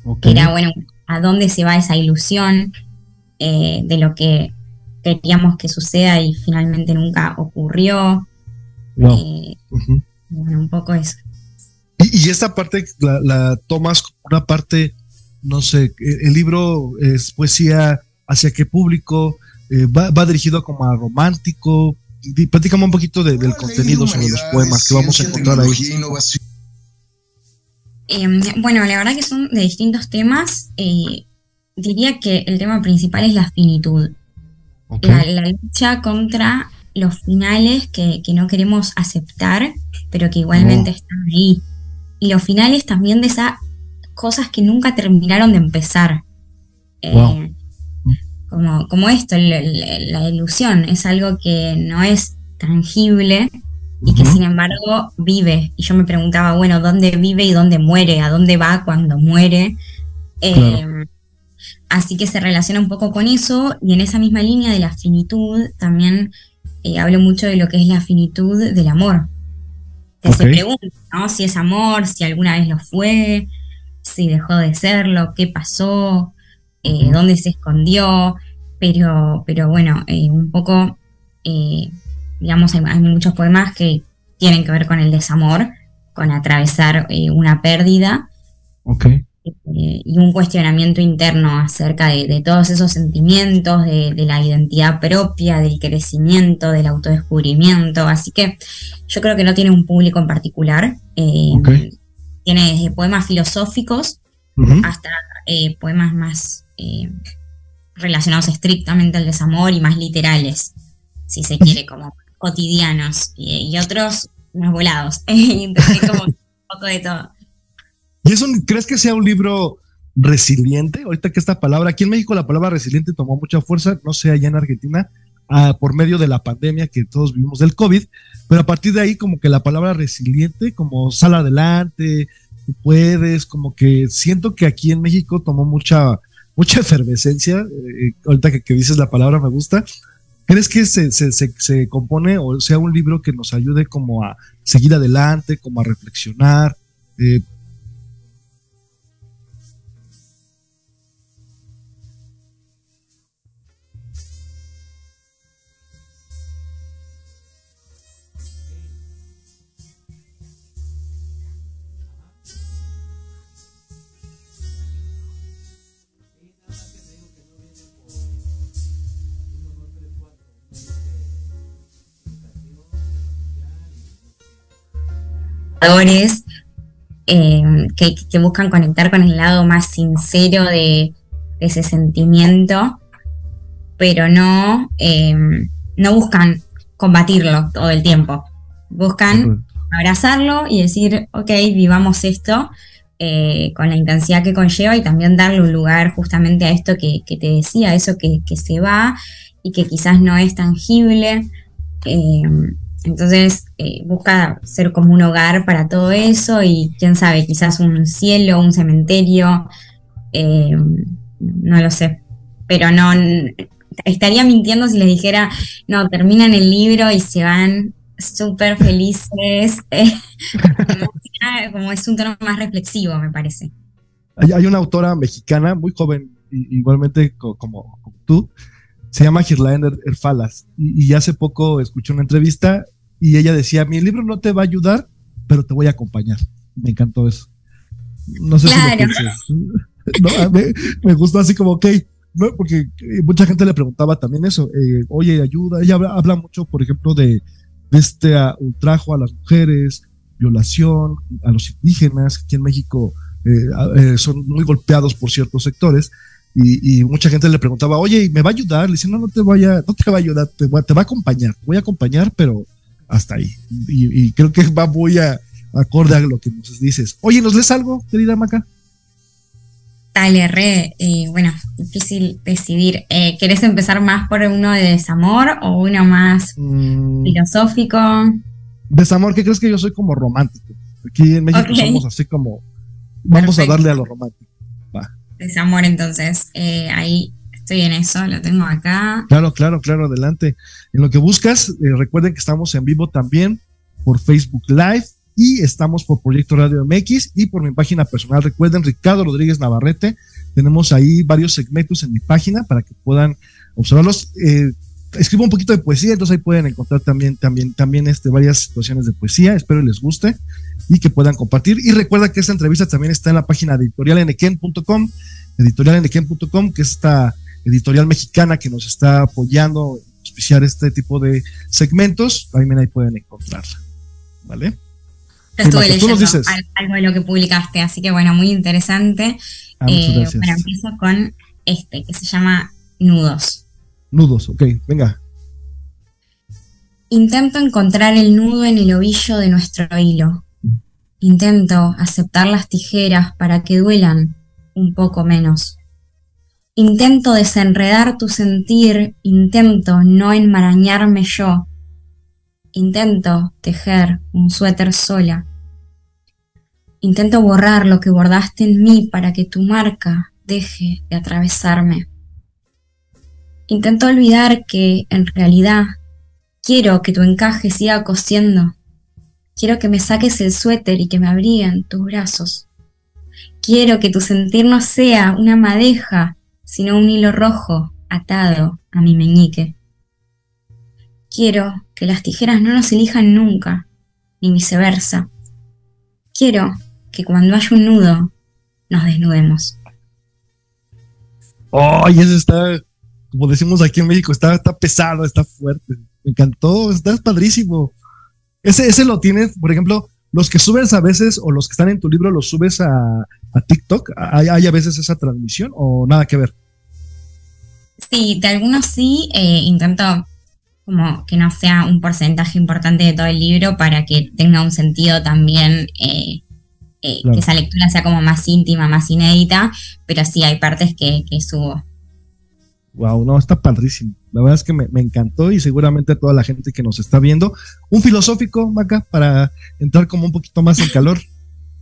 Okay. Era, bueno, a dónde se va esa ilusión eh, de lo que queríamos que suceda y finalmente nunca ocurrió. Wow. Uh -huh. Bueno, un poco eso. Y, y esta parte la, la, tomas como una parte, no sé, el libro es poesía hacia qué público, eh, va, va, dirigido como a romántico. Platícame un poquito de, del contenido sobre los poemas que vamos a encontrar ahí. Eh, bueno, la verdad que son de distintos temas. Eh, diría que el tema principal es la finitud. Okay. La, la, lucha contra los finales que, que, no queremos aceptar, pero que igualmente oh. están ahí. Y los finales también de esas cosas que nunca terminaron de empezar. Wow. Eh, como, como, esto, la, la, la, ilusión es algo que no es tangible y que uh -huh. sin embargo vive. Y yo me preguntaba, bueno, ¿dónde vive y dónde muere? ¿A dónde va cuando muere? Claro. Así que se relaciona un poco con eso y en esa misma línea de la finitud también eh, hablo mucho de lo que es la finitud del amor. Que okay. se pregunta, ¿no? Si es amor, si alguna vez lo fue, si dejó de serlo, qué pasó, eh, dónde se escondió, pero, pero bueno, eh, un poco, digamos, hay, hay, muchos poemas que tienen que ver con el desamor, con atravesar una pérdida. Okay eh, y un cuestionamiento interno acerca de, de todos esos sentimientos, de, de, la identidad propia, del crecimiento, del autodescubrimiento. Así que yo creo que no tiene un público en particular. Eh, okay. Tiene desde poemas filosóficos uh -huh. hasta eh, poemas más relacionados estrictamente al desamor y más literales, si se quiere, como cotidianos, y, y otros más volados. Entonces, como un poco de todo. ¿Y eso crees que sea un libro resiliente? Ahorita que esta palabra, aquí en México la palabra resiliente tomó mucha fuerza, no sé, allá en Argentina, uh, por medio de la pandemia que todos vivimos del COVID, pero a partir de ahí como que la palabra resiliente, como sal adelante, puedes, como que siento que aquí en México tomó mucha, mucha efervescencia, eh, ahorita que, que, dices la palabra me gusta. ¿Crees que se, se, se, se compone o sea un libro que nos ayude como a seguir adelante, como a reflexionar? Eh, eh, que, buscan conectar con el lado más sincero de, ese sentimiento, pero no, eh, no buscan combatirlo todo el tiempo. Buscan abrazarlo y decir, ok, vivamos esto eh, con la intensidad que conlleva y también darle un lugar justamente a esto que, te decía, eso que, se va y que quizás no es tangible. Entonces eh, busca ser como un hogar para todo eso y quién sabe, quizás un cielo, un cementerio, eh, no lo sé, pero no estaría mintiendo si les dijera, no, terminan el libro y se van súper felices, como, es un tono más reflexivo, me parece. Hay, una autora mexicana muy joven, igualmente como, tú, se llama Girlander Erfalas, y, y hace poco escuché una entrevista y ella decía, mi libro no te va a ayudar, pero te voy a acompañar. Me encantó eso. No sé si lo me, me, gustó así como, ok, porque eh, mucha gente le preguntaba también eso, eh, oye, ayuda. Ella habla, mucho, por ejemplo, de, este uh, ultrajo a las mujeres, violación a los indígenas, aquí en México eh, son muy golpeados por ciertos sectores. Y, mucha gente le preguntaba, oye, ¿me va a ayudar? Le dice, no, no te vaya, no te va a ayudar, te, te va a acompañar, te voy a acompañar, pero hasta ahí. Y, creo que va muy a, acorde a lo que nos dices. Oye, ¿nos lees algo, querida Maca? Dale, re, eh, bueno, difícil decidir. Eh, ¿Querés empezar más por uno de desamor o uno más mm. filosófico? Desamor, ¿qué crees que yo soy como romántico? Aquí en México somos así como, vamos a darle a lo romántico. Desamor, entonces, eh, ahí Estoy en eso, lo tengo acá. Claro, claro, claro, adelante. En lo que buscas, eh, recuerden que estamos en vivo también por Facebook Live y estamos por Proyecto Radio MX y por mi página personal. Recuerden, Ricardo Rodríguez Navarrete. Tenemos ahí varios segmentos en mi página para que puedan observarlos. Eh, escribo un poquito de poesía, entonces ahí pueden encontrar también, también, también este, varias situaciones de poesía. Espero les guste y que puedan compartir. Y recuerda que esta entrevista también está en la página editorialeneken.com, editorialeneken.com, que es esta editorial mexicana que nos está apoyando en auspiciar este tipo de segmentos, también ahí pueden encontrarla. ¿Vale? Estuve leyendo algo de lo que publicaste, así que bueno, muy interesante. Ah, eh, bueno, empiezo con este, que se llama Nudos. Nudos, ok, venga. Intento encontrar el nudo en el ovillo de nuestro hilo. Intento aceptar las tijeras para que duelan un poco menos. Intento desenredar tu sentir, intento no enmarañarme yo. Intento tejer un suéter sola. Intento borrar lo que bordaste en mí para que tu marca deje de atravesarme. Intento olvidar que, en realidad, quiero que tu encaje siga cosiendo. Quiero que me saques el suéter y que me abriguen tus brazos. Quiero que tu sentir no sea una madeja sino un hilo rojo atado a mi meñique. Quiero que las tijeras no nos elijan nunca, ni viceversa. Quiero que cuando haya un nudo, nos desnudemos. ¡Ay, eso está, como decimos aquí en México, está, está pesado, está fuerte! Me encantó, está padrísimo. Ese, ese lo tienes, por ejemplo, los que subes a veces o los que están en tu libro los subes a, a TikTok. ¿Hay, a veces esa transmisión o nada que ver? Sí, de algunos sí. Eh, intento como que no sea un porcentaje importante de todo el libro para que tenga un sentido también, eh, eh, que esa lectura sea como más íntima, más inédita, pero sí hay partes que, que subo. Wow, no, está padrísimo. La verdad es que me, encantó y seguramente toda la gente que nos está viendo. Un filosófico, Maca, para entrar como un poquito más en calor.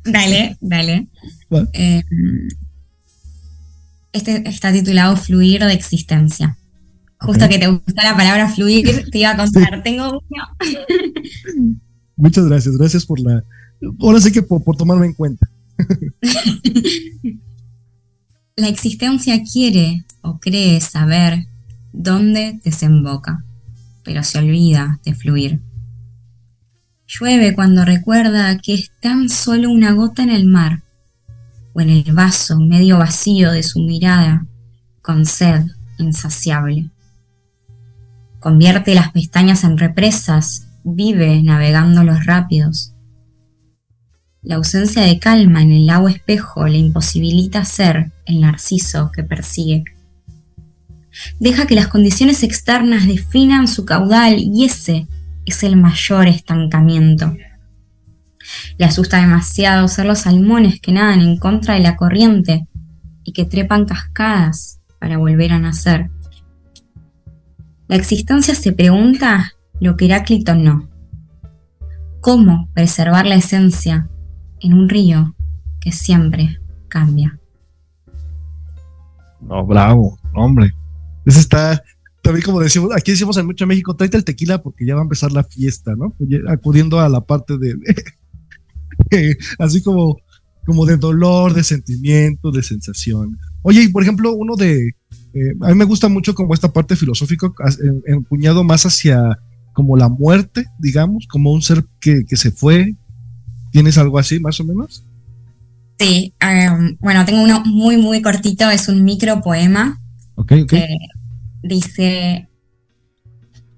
dale, dale. Eh, este está titulado Fluir de existencia. Justo que te gustó la palabra fluir, te iba a contar. Tengo uno. Muchas gracias, gracias por la, ahora sí que por, por tomarme en cuenta. La existencia quiere o cree saber dónde desemboca, pero se olvida de fluir. Llueve cuando recuerda que es tan solo una gota en el mar, o en el vaso medio vacío de su mirada, con sed insaciable. Convierte las pestañas en represas, vive navegando los rápidos. La ausencia de calma en el agua espejo le imposibilita ser el narciso que persigue. Deja que las condiciones externas definan su caudal y ese es el mayor estancamiento. Le asusta demasiado ser los salmones que nadan en contra de la corriente y que trepan cascadas para volver a nacer. La existencia se pregunta lo que Heráclito no. ¿Cómo preservar la esencia en un río que siempre cambia? No, bravo, hombre. Ese está, también como decimos, aquí decimos en mucho México, tráete el tequila porque ya va a empezar la fiesta, ¿no? Acudiendo a la parte de, así como, como de dolor, de sentimiento, de sensaciones. Oye, y por ejemplo, uno de, eh, a mí me gusta mucho como esta parte filosófica, empuñado más hacia como la muerte, digamos, como un ser que, se fue. ¿Tienes algo así, más o menos? Sí, em, bueno, tengo uno muy, muy cortito, es un micro poema. Ok, ok. Que dice,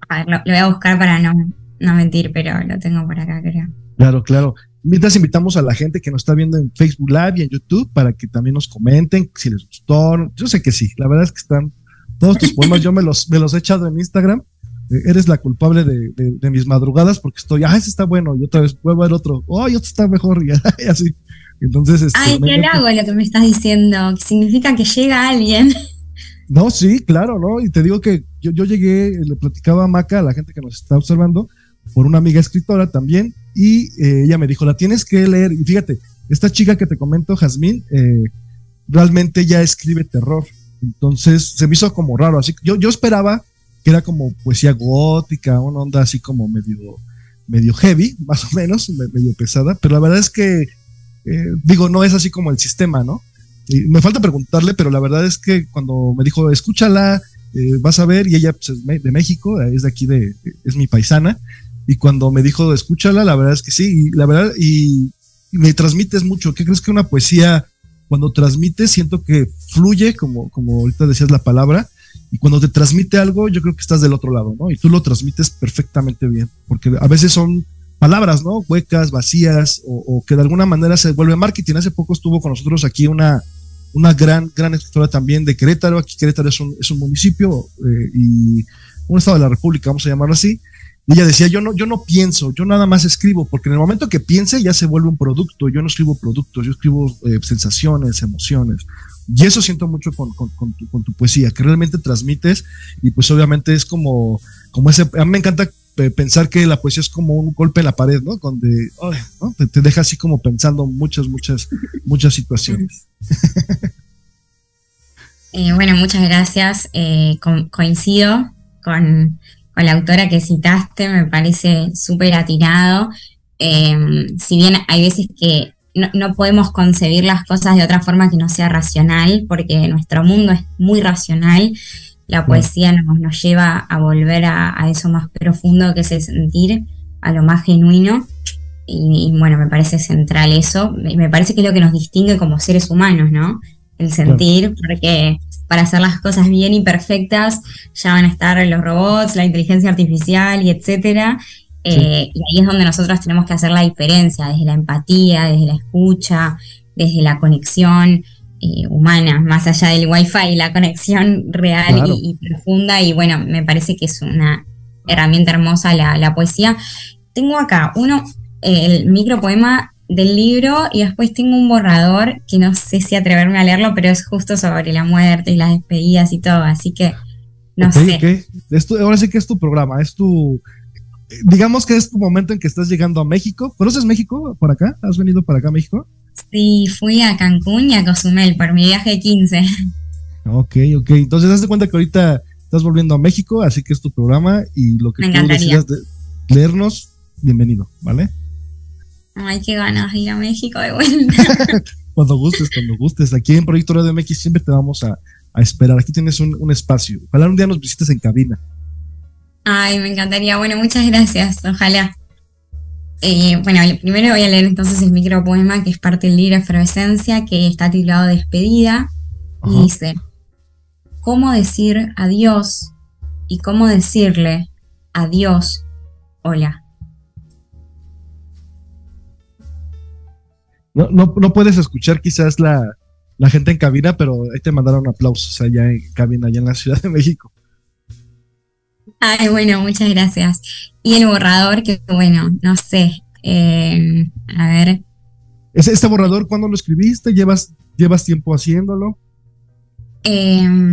a ver, lo, voy a buscar para no, no mentir, pero lo tengo por acá, creo. Claro, claro. Mientras invitamos a la gente que nos está viendo en Facebook Live y en YouTube para que también nos comenten si les gustó. Yo sé que sí, la verdad es que están todos tus poemas, yo me los, me los he echado en Instagram. Eh, eres la culpable de, mis madrugadas porque estoy, ah, ese está bueno, y otra vez vuelvo al otro, oh, otro está mejor, y, así. Entonces, este, Ay, qué hago lo que me estás diciendo, que significa que llega alguien. No, sí, claro, ¿no? Y te digo que yo, yo llegué, le platicaba a Maca, a la gente que nos está observando, por una amiga escritora también, y eh, ella me dijo, la tienes que leer. Y fíjate, esta chica que te comento, Jazmín, eh, realmente ya escribe terror. Entonces se me hizo como raro. Así yo, yo esperaba que era como poesía gótica, una onda así como medio, medio heavy, más o menos, medio pesada, pero la verdad es que, eh, digo, no es así como el sistema, ¿no? Y me falta preguntarle, pero la verdad es que cuando me dijo, escúchala, vas a ver, y ella pues, es de México, es de aquí, de, es mi paisana, y cuando me dijo, escúchala, la verdad es que sí, y la verdad, y, me transmites mucho. ¿Qué crees que una poesía, cuando transmite, siento que fluye, como, como ahorita decías la palabra, y cuando te transmite algo, yo creo que estás del otro lado, ¿no? Y tú lo transmites perfectamente bien, porque a veces son palabras, ¿no? Huecas, vacías, o, que de alguna manera se vuelve marketing. Hace poco estuvo con nosotros aquí una, una gran, gran escritora también de Querétaro. Aquí Querétaro es un, es un municipio eh, y un estado de la República, vamos a llamarlo así. Y ella decía, yo no, yo no pienso, yo nada más escribo, porque en el momento que piense ya se vuelve un producto, yo no escribo productos, yo escribo eh, sensaciones, emociones. Y eso siento mucho con, tu, poesía, que realmente transmites y pues obviamente es como, como ese, a mí me encanta pensar que la poesía es como un golpe en la pared, ¿no? Donde Te, deja así como pensando muchas, muchas, muchas situaciones. Eh, bueno, muchas gracias. coincido con la autora que citaste me parece súper atinado. Em, si bien hay veces que no, podemos concebir las cosas de otra forma que no sea racional, porque nuestro mundo es muy racional, la poesía nos, lleva a volver a, eso más profundo que es el sentir, a lo más genuino. Y, bueno, me parece central eso. Me parece que es lo que nos distingue como seres humanos, ¿no? El sentir, porque para hacer las cosas bien y perfectas, ya van a estar los robots, la inteligencia artificial y etcétera. Eh, y ahí es donde nosotros tenemos que hacer la diferencia, desde la empatía, desde la escucha, desde la conexión eh, humana, más allá del wifi, la conexión real y, profunda. Y bueno, me parece que es una herramienta hermosa la, la poesía. Tengo acá uno, el micropoema del libro y después tengo un borrador que no sé si atreverme a leerlo, pero es justo sobre la muerte y las despedidas y todo, así que no sé. ahora sí que es tu programa, es tu, digamos que es tu momento en que estás llegando a México. ¿Conoces México por acá? ¿Has venido para acá a México? Sí, fui a Cancún y a Cozumel por mi viaje de 15. Ok, ok. Entonces, haz de cuenta que ahorita estás volviendo a México, así que es tu programa y lo que tú decidas de leernos, bienvenido, ¿vale? Ay, qué ganas ir a México de vuelta. cuando gustes, cuando gustes. Aquí en Proyecto Radio MX siempre te vamos a, esperar. Aquí tienes un, espacio. Ojalá un día nos visites en cabina. Ay, me encantaría. Bueno, muchas gracias. Ojalá. Eh, bueno, primero voy a leer entonces el micropoema que es parte del libro Efervescencia, que está titulado Despedida. Y dice: ¿Cómo decir adiós y cómo decirle adiós, hola? No, no, puedes escuchar quizás la, gente en cabina, pero ahí te mandaron aplausos allá en cabina, allá en la Ciudad de México. Ay, bueno, muchas gracias. Y el borrador, que bueno, no sé. Eh, a ver. ¿Este borrador cuándo lo escribiste? ¿Llevas, llevas tiempo haciéndolo? Eh,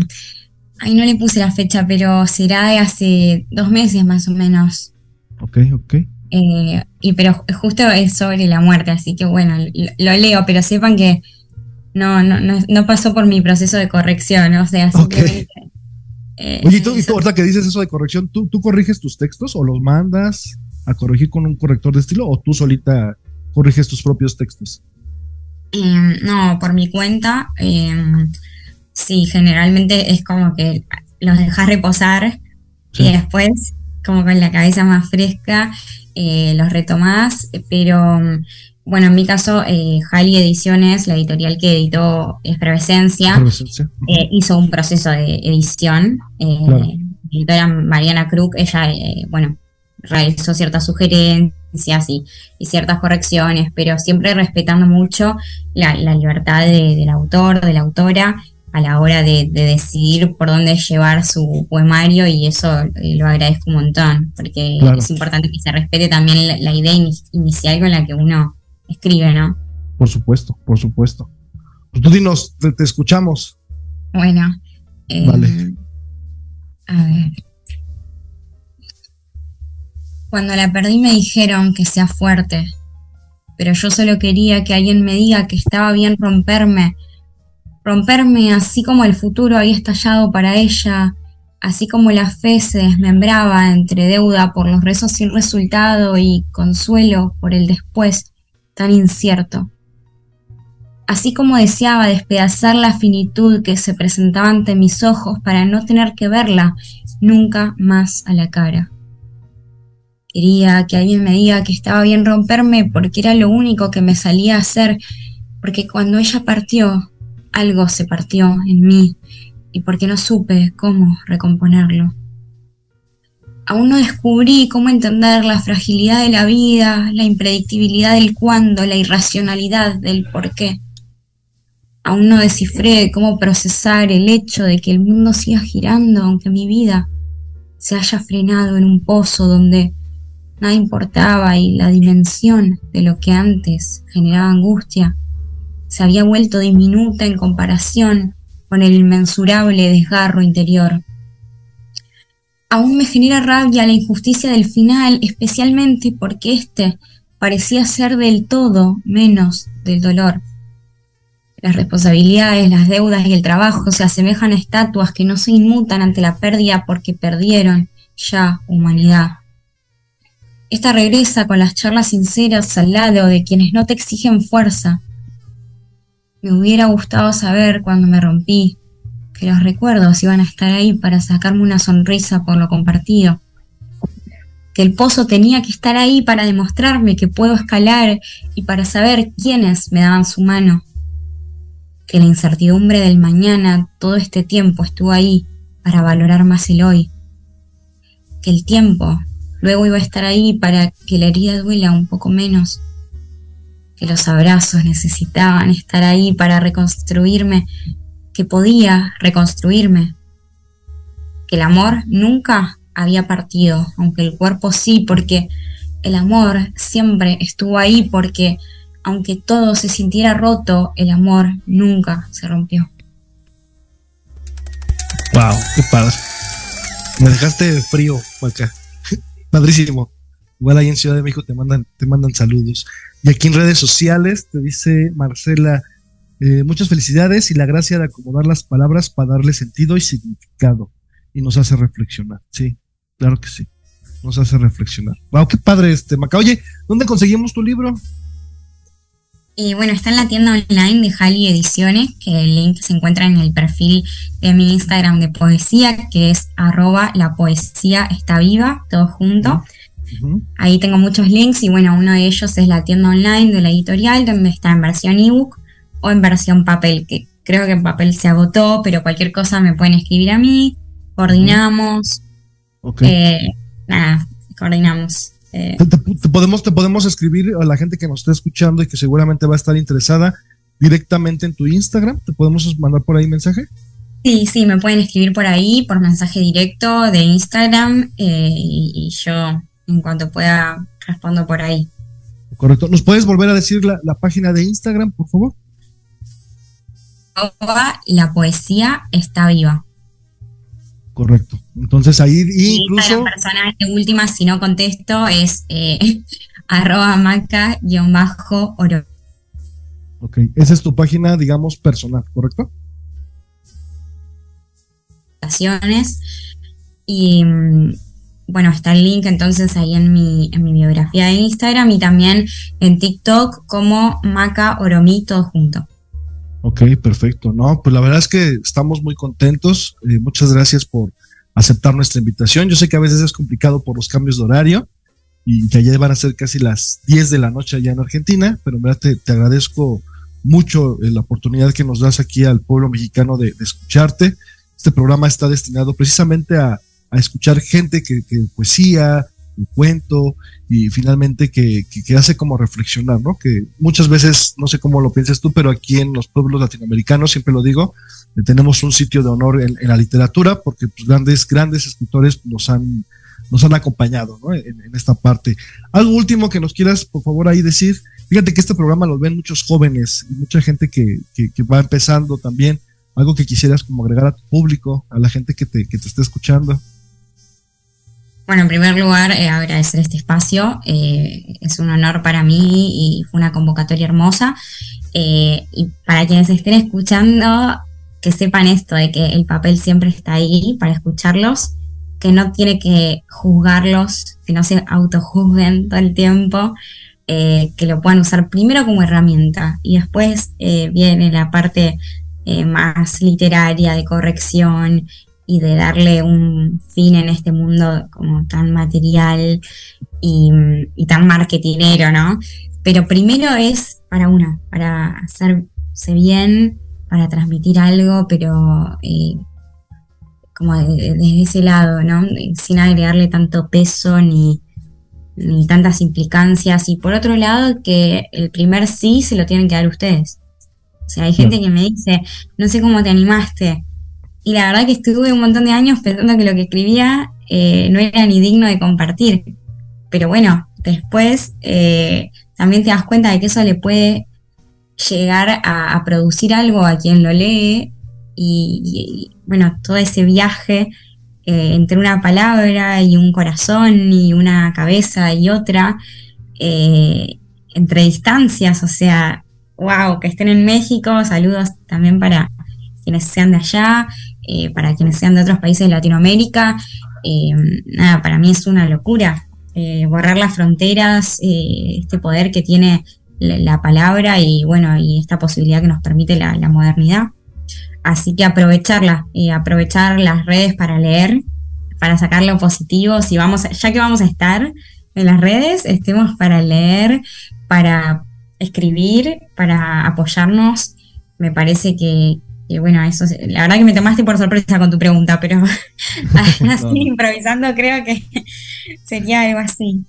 ahí no le puse la fecha, pero será de hace dos meses más o menos. Ok, ok. Eh, y pero justo es sobre la muerte, así que bueno, lo, leo, pero sepan que no, no, no, pasó por mi proceso de corrección, o sea, simplemente. Eh, Oye, ¿y tú, y tú, ahorita que dices eso de corrección, ¿tú, ¿tú corriges tus textos o los mandas a corregir con un corrector de estilo o tú solita corriges tus propios textos? Em, no, por mi cuenta, em, sí, generalmente es como que los dejas reposar y después, como con la cabeza más fresca, eh, los retomás, pero mm, bueno, en mi caso, eh, Jali Ediciones, la editorial que editó Efervescencia, eh, hizo un proceso de edición. Eh, La editora Mariana Krug, ella, bueno, realizó ciertas sugerencias y, ciertas correcciones, pero siempre respetando mucho la, libertad del autor, de la autora, a la hora de, decidir por dónde llevar su poemario y eso eh, lo agradezco un montón, porque es importante que se respete también la, idea inicial con la que uno escribe, ¿no? Por supuesto, por supuesto. Pues tú dinos, te, escuchamos. Bueno. Eh, vale. A ver. Cuando la perdí me dijeron que sea fuerte, pero yo solo quería que alguien me diga que estaba bien romperme romperme así como el futuro había estallado para ella, así como la fe se desmembraba entre deuda por los rezos sin resultado y consuelo por el después tan incierto. Así como deseaba despedazar la finitud que se presentaba ante mis ojos para no tener que verla nunca más a la cara. Quería que alguien me diga que estaba bien romperme porque era lo único que me salía a hacer, porque cuando ella partió algo se partió en mí y porque no supe cómo recomponerlo. Aún no descubrí cómo entender la fragilidad de la vida, la impredictibilidad del cuándo, la irracionalidad del por qué. Aún no descifré cómo procesar el hecho de que el mundo siga girando aunque mi vida se haya frenado en un pozo donde nada importaba y la dimensión de lo que antes generaba angustia se había vuelto diminuta en comparación con el inmensurable desgarro interior. Aún me genera rabia la injusticia del final, especialmente porque éste parecía ser del todo menos del dolor. Las responsabilidades, las deudas y el trabajo se asemejan a estatuas que no se inmutan ante la pérdida porque perdieron ya humanidad. Esta regresa con las charlas sinceras al lado de quienes no te exigen fuerza, me hubiera gustado saber cuando me rompí que los recuerdos iban a estar ahí para sacarme una sonrisa por lo compartido. Que el pozo tenía que estar ahí para demostrarme que puedo escalar y para saber quiénes me daban su mano. Que la incertidumbre del mañana todo este tiempo estuvo ahí para valorar más el hoy. Que el tiempo luego iba a estar ahí para que la herida duela un poco menos que los abrazos necesitaban estar ahí para reconstruirme, que podía reconstruirme, que el amor nunca había partido, aunque el cuerpo sí, porque el amor siempre estuvo ahí, porque aunque todo se sintiera roto, el amor nunca se rompió. Wow, qué padre. Me dejaste frío acá. Padrísimo. Igual ahí en Ciudad de México te mandan, te mandan saludos. Y aquí en redes sociales te dice Marcela, eh, muchas felicidades y la gracia de acomodar las palabras para darle sentido y significado. Y nos hace reflexionar. Sí, claro que sí. Nos hace reflexionar. Wow, qué padre este Maca. Oye, ¿dónde conseguimos tu libro? Y bueno, está en la tienda online de Jali Ediciones, que el link se encuentra en el perfil de mi Instagram de poesía, que es arroba la poesía está viva, todo junto. Ahí tengo muchos links y bueno, uno de ellos es la tienda online de la editorial, donde está en versión ebook o en versión papel, que creo que en papel se agotó, pero cualquier cosa me pueden escribir a mí, coordinamos. Eh, nada, coordinamos. Eh. Te, podemos, te podemos escribir a la gente que nos está escuchando y que seguramente va a estar interesada directamente en tu Instagram. ¿Te podemos mandar por ahí mensaje? Sí, sí, me pueden escribir por ahí, por mensaje directo de Instagram eh, y, yo en cuanto pueda respondo por ahí. Correcto. ¿Nos puedes volver a decir la, página de Instagram, por favor? La poesía está viva. Correcto. Entonces ahí incluso... La persona de última, si no contesto, es eh, arroba maca-oro. Ok, esa es tu página, digamos, personal, ¿correcto? Y mm, bueno, está el link entonces ahí en mi, en mi biografía de Instagram y también en TikTok como Maca Oromi, todo junto. Ok, perfecto. No, pues la verdad es que estamos muy contentos. Eh, muchas gracias por aceptar nuestra invitación. Yo sé que a veces es complicado por los cambios de horario y que ya van a ser casi las 10 de la noche allá en Argentina, pero en verdad te, agradezco mucho eh, la oportunidad que nos das aquí al pueblo mexicano de, escucharte. Este programa está destinado precisamente a, escuchar gente que, que poesía, el cuento y finalmente que, que, hace como reflexionar, ¿no? Que muchas veces, no sé cómo lo piensas tú, pero aquí en los pueblos latinoamericanos, siempre lo digo, eh, tenemos un sitio de honor en, la literatura porque pues, grandes, grandes escritores nos han, nos han acompañado ¿no? en, esta parte. Algo último que nos quieras, por favor, ahí decir. Fíjate que este programa lo ven muchos jóvenes y mucha gente que, que, va empezando también. Algo que quisieras como agregar a tu público, a la gente que te, que te esté escuchando. Bueno, en primer lugar, eh, agradecer este espacio. Eh, es un honor para mí y fue una convocatoria hermosa. Eh, y para quienes estén escuchando, que sepan esto, de que el papel siempre está ahí para escucharlos, que no tiene que juzgarlos, que no se autojuzguen todo el tiempo, que lo puedan usar primero como herramienta y después viene la parte más literaria de corrección y de darle un fin en este mundo como tan material y, tan marketinero, ¿no? Pero primero es para uno, para hacerse bien, para transmitir algo, pero eh, como desde ese lado, ¿no? Sin agregarle tanto peso ni, ni tantas implicancias. Y por otro lado, que el primer sí se lo tienen que dar ustedes. O sea, hay gente que me dice, no sé cómo te animaste. Y la verdad que estuve un montón de años pensando que lo que escribía eh, no era ni digno de compartir. Pero bueno, después eh, también te das cuenta de que eso le puede llegar a, producir algo a quien lo lee. Y, bueno, todo ese viaje eh, entre una palabra y un corazón y una cabeza y otra, entre distancias, o sea, wow, que estén en México, saludos también para quienes sean de allá, eh, para quienes sean de otros países de Latinoamérica. Eh, nada, para mí es una locura eh, borrar las fronteras, este poder que tiene la, palabra y bueno, y esta posibilidad que nos permite la, modernidad. Así que aprovecharla, aprovechar las redes para leer, para sacar lo positivo. Si vamos, ya que vamos a estar en las redes, estemos para leer, para escribir, para apoyarnos. Me parece que, y bueno, eso, la verdad que me tomaste por sorpresa con tu pregunta, pero así improvisando creo que sería algo así.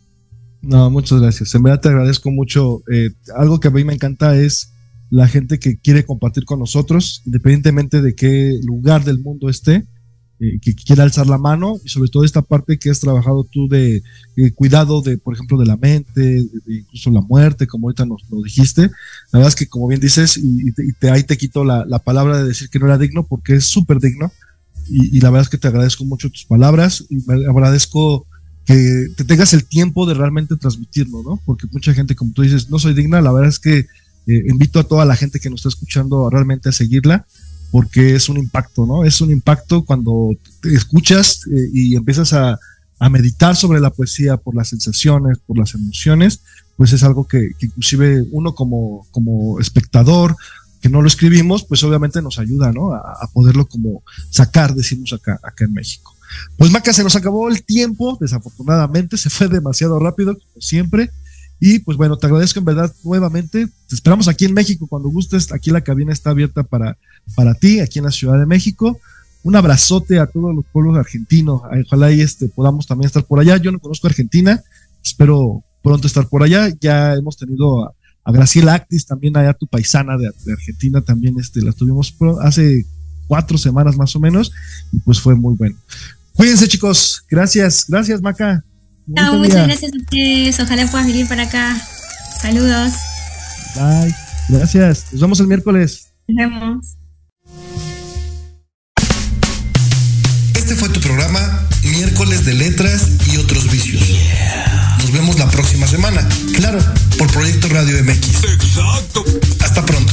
No, muchas gracias. En verdad te agradezco mucho. Eh, algo que a mí me encanta es la gente que quiere compartir con nosotros, independientemente de qué lugar del mundo esté. Eh, que quiera alzar la mano y sobre todo esta parte que has trabajado tú de, cuidado de, por ejemplo, de la mente, de, incluso la muerte, como ahorita nos lo dijiste. La verdad es que, como bien dices, y, te, ahí te quito la, palabra de decir que no era digno porque es súper digno. Y, la verdad es que te agradezco mucho tus palabras y me agradezco que te tengas el tiempo de realmente transmitirlo, ¿no? Porque mucha gente, como tú dices, no soy digna, la verdad es que eh, invito a toda la gente que nos está escuchando realmente a seguirla porque es un impacto, ¿no? Es un impacto cuando te escuchas eh, y empiezas a, meditar sobre la poesía por las sensaciones, por las emociones, pues es algo que, inclusive uno como, como espectador, que no lo escribimos, pues obviamente nos ayuda, ¿no? A, poderlo como sacar, decimos acá, acá en México. Pues Maca, se nos acabó el tiempo, desafortunadamente, se fue demasiado rápido, como siempre. Y pues bueno, te agradezco en verdad nuevamente. Te esperamos aquí en México cuando gustes. Aquí la cabina está abierta para, para ti, aquí en la Ciudad de México. Un abrazote a todos los pueblos argentinos. Ojalá y este, podamos también estar por allá. Yo no conozco Argentina. Espero pronto estar por allá. Ya hemos tenido a, Graciela Actis, también allá tu paisana de, Argentina, también este, la tuvimos hace cuatro semanas más o menos, y pues fue muy bueno. Cuídense chicos, gracias, gracias Maca. Muchas gracias a ustedes, ojalá puedas venir para acá. Saludos. Bye, gracias, nos vemos el miércoles. Nos vemos. Este fue tu programa Miércoles de Letras y otros vicios. Nos vemos la próxima semana. Claro, por Proyecto Radio MX. Exacto. Hasta pronto.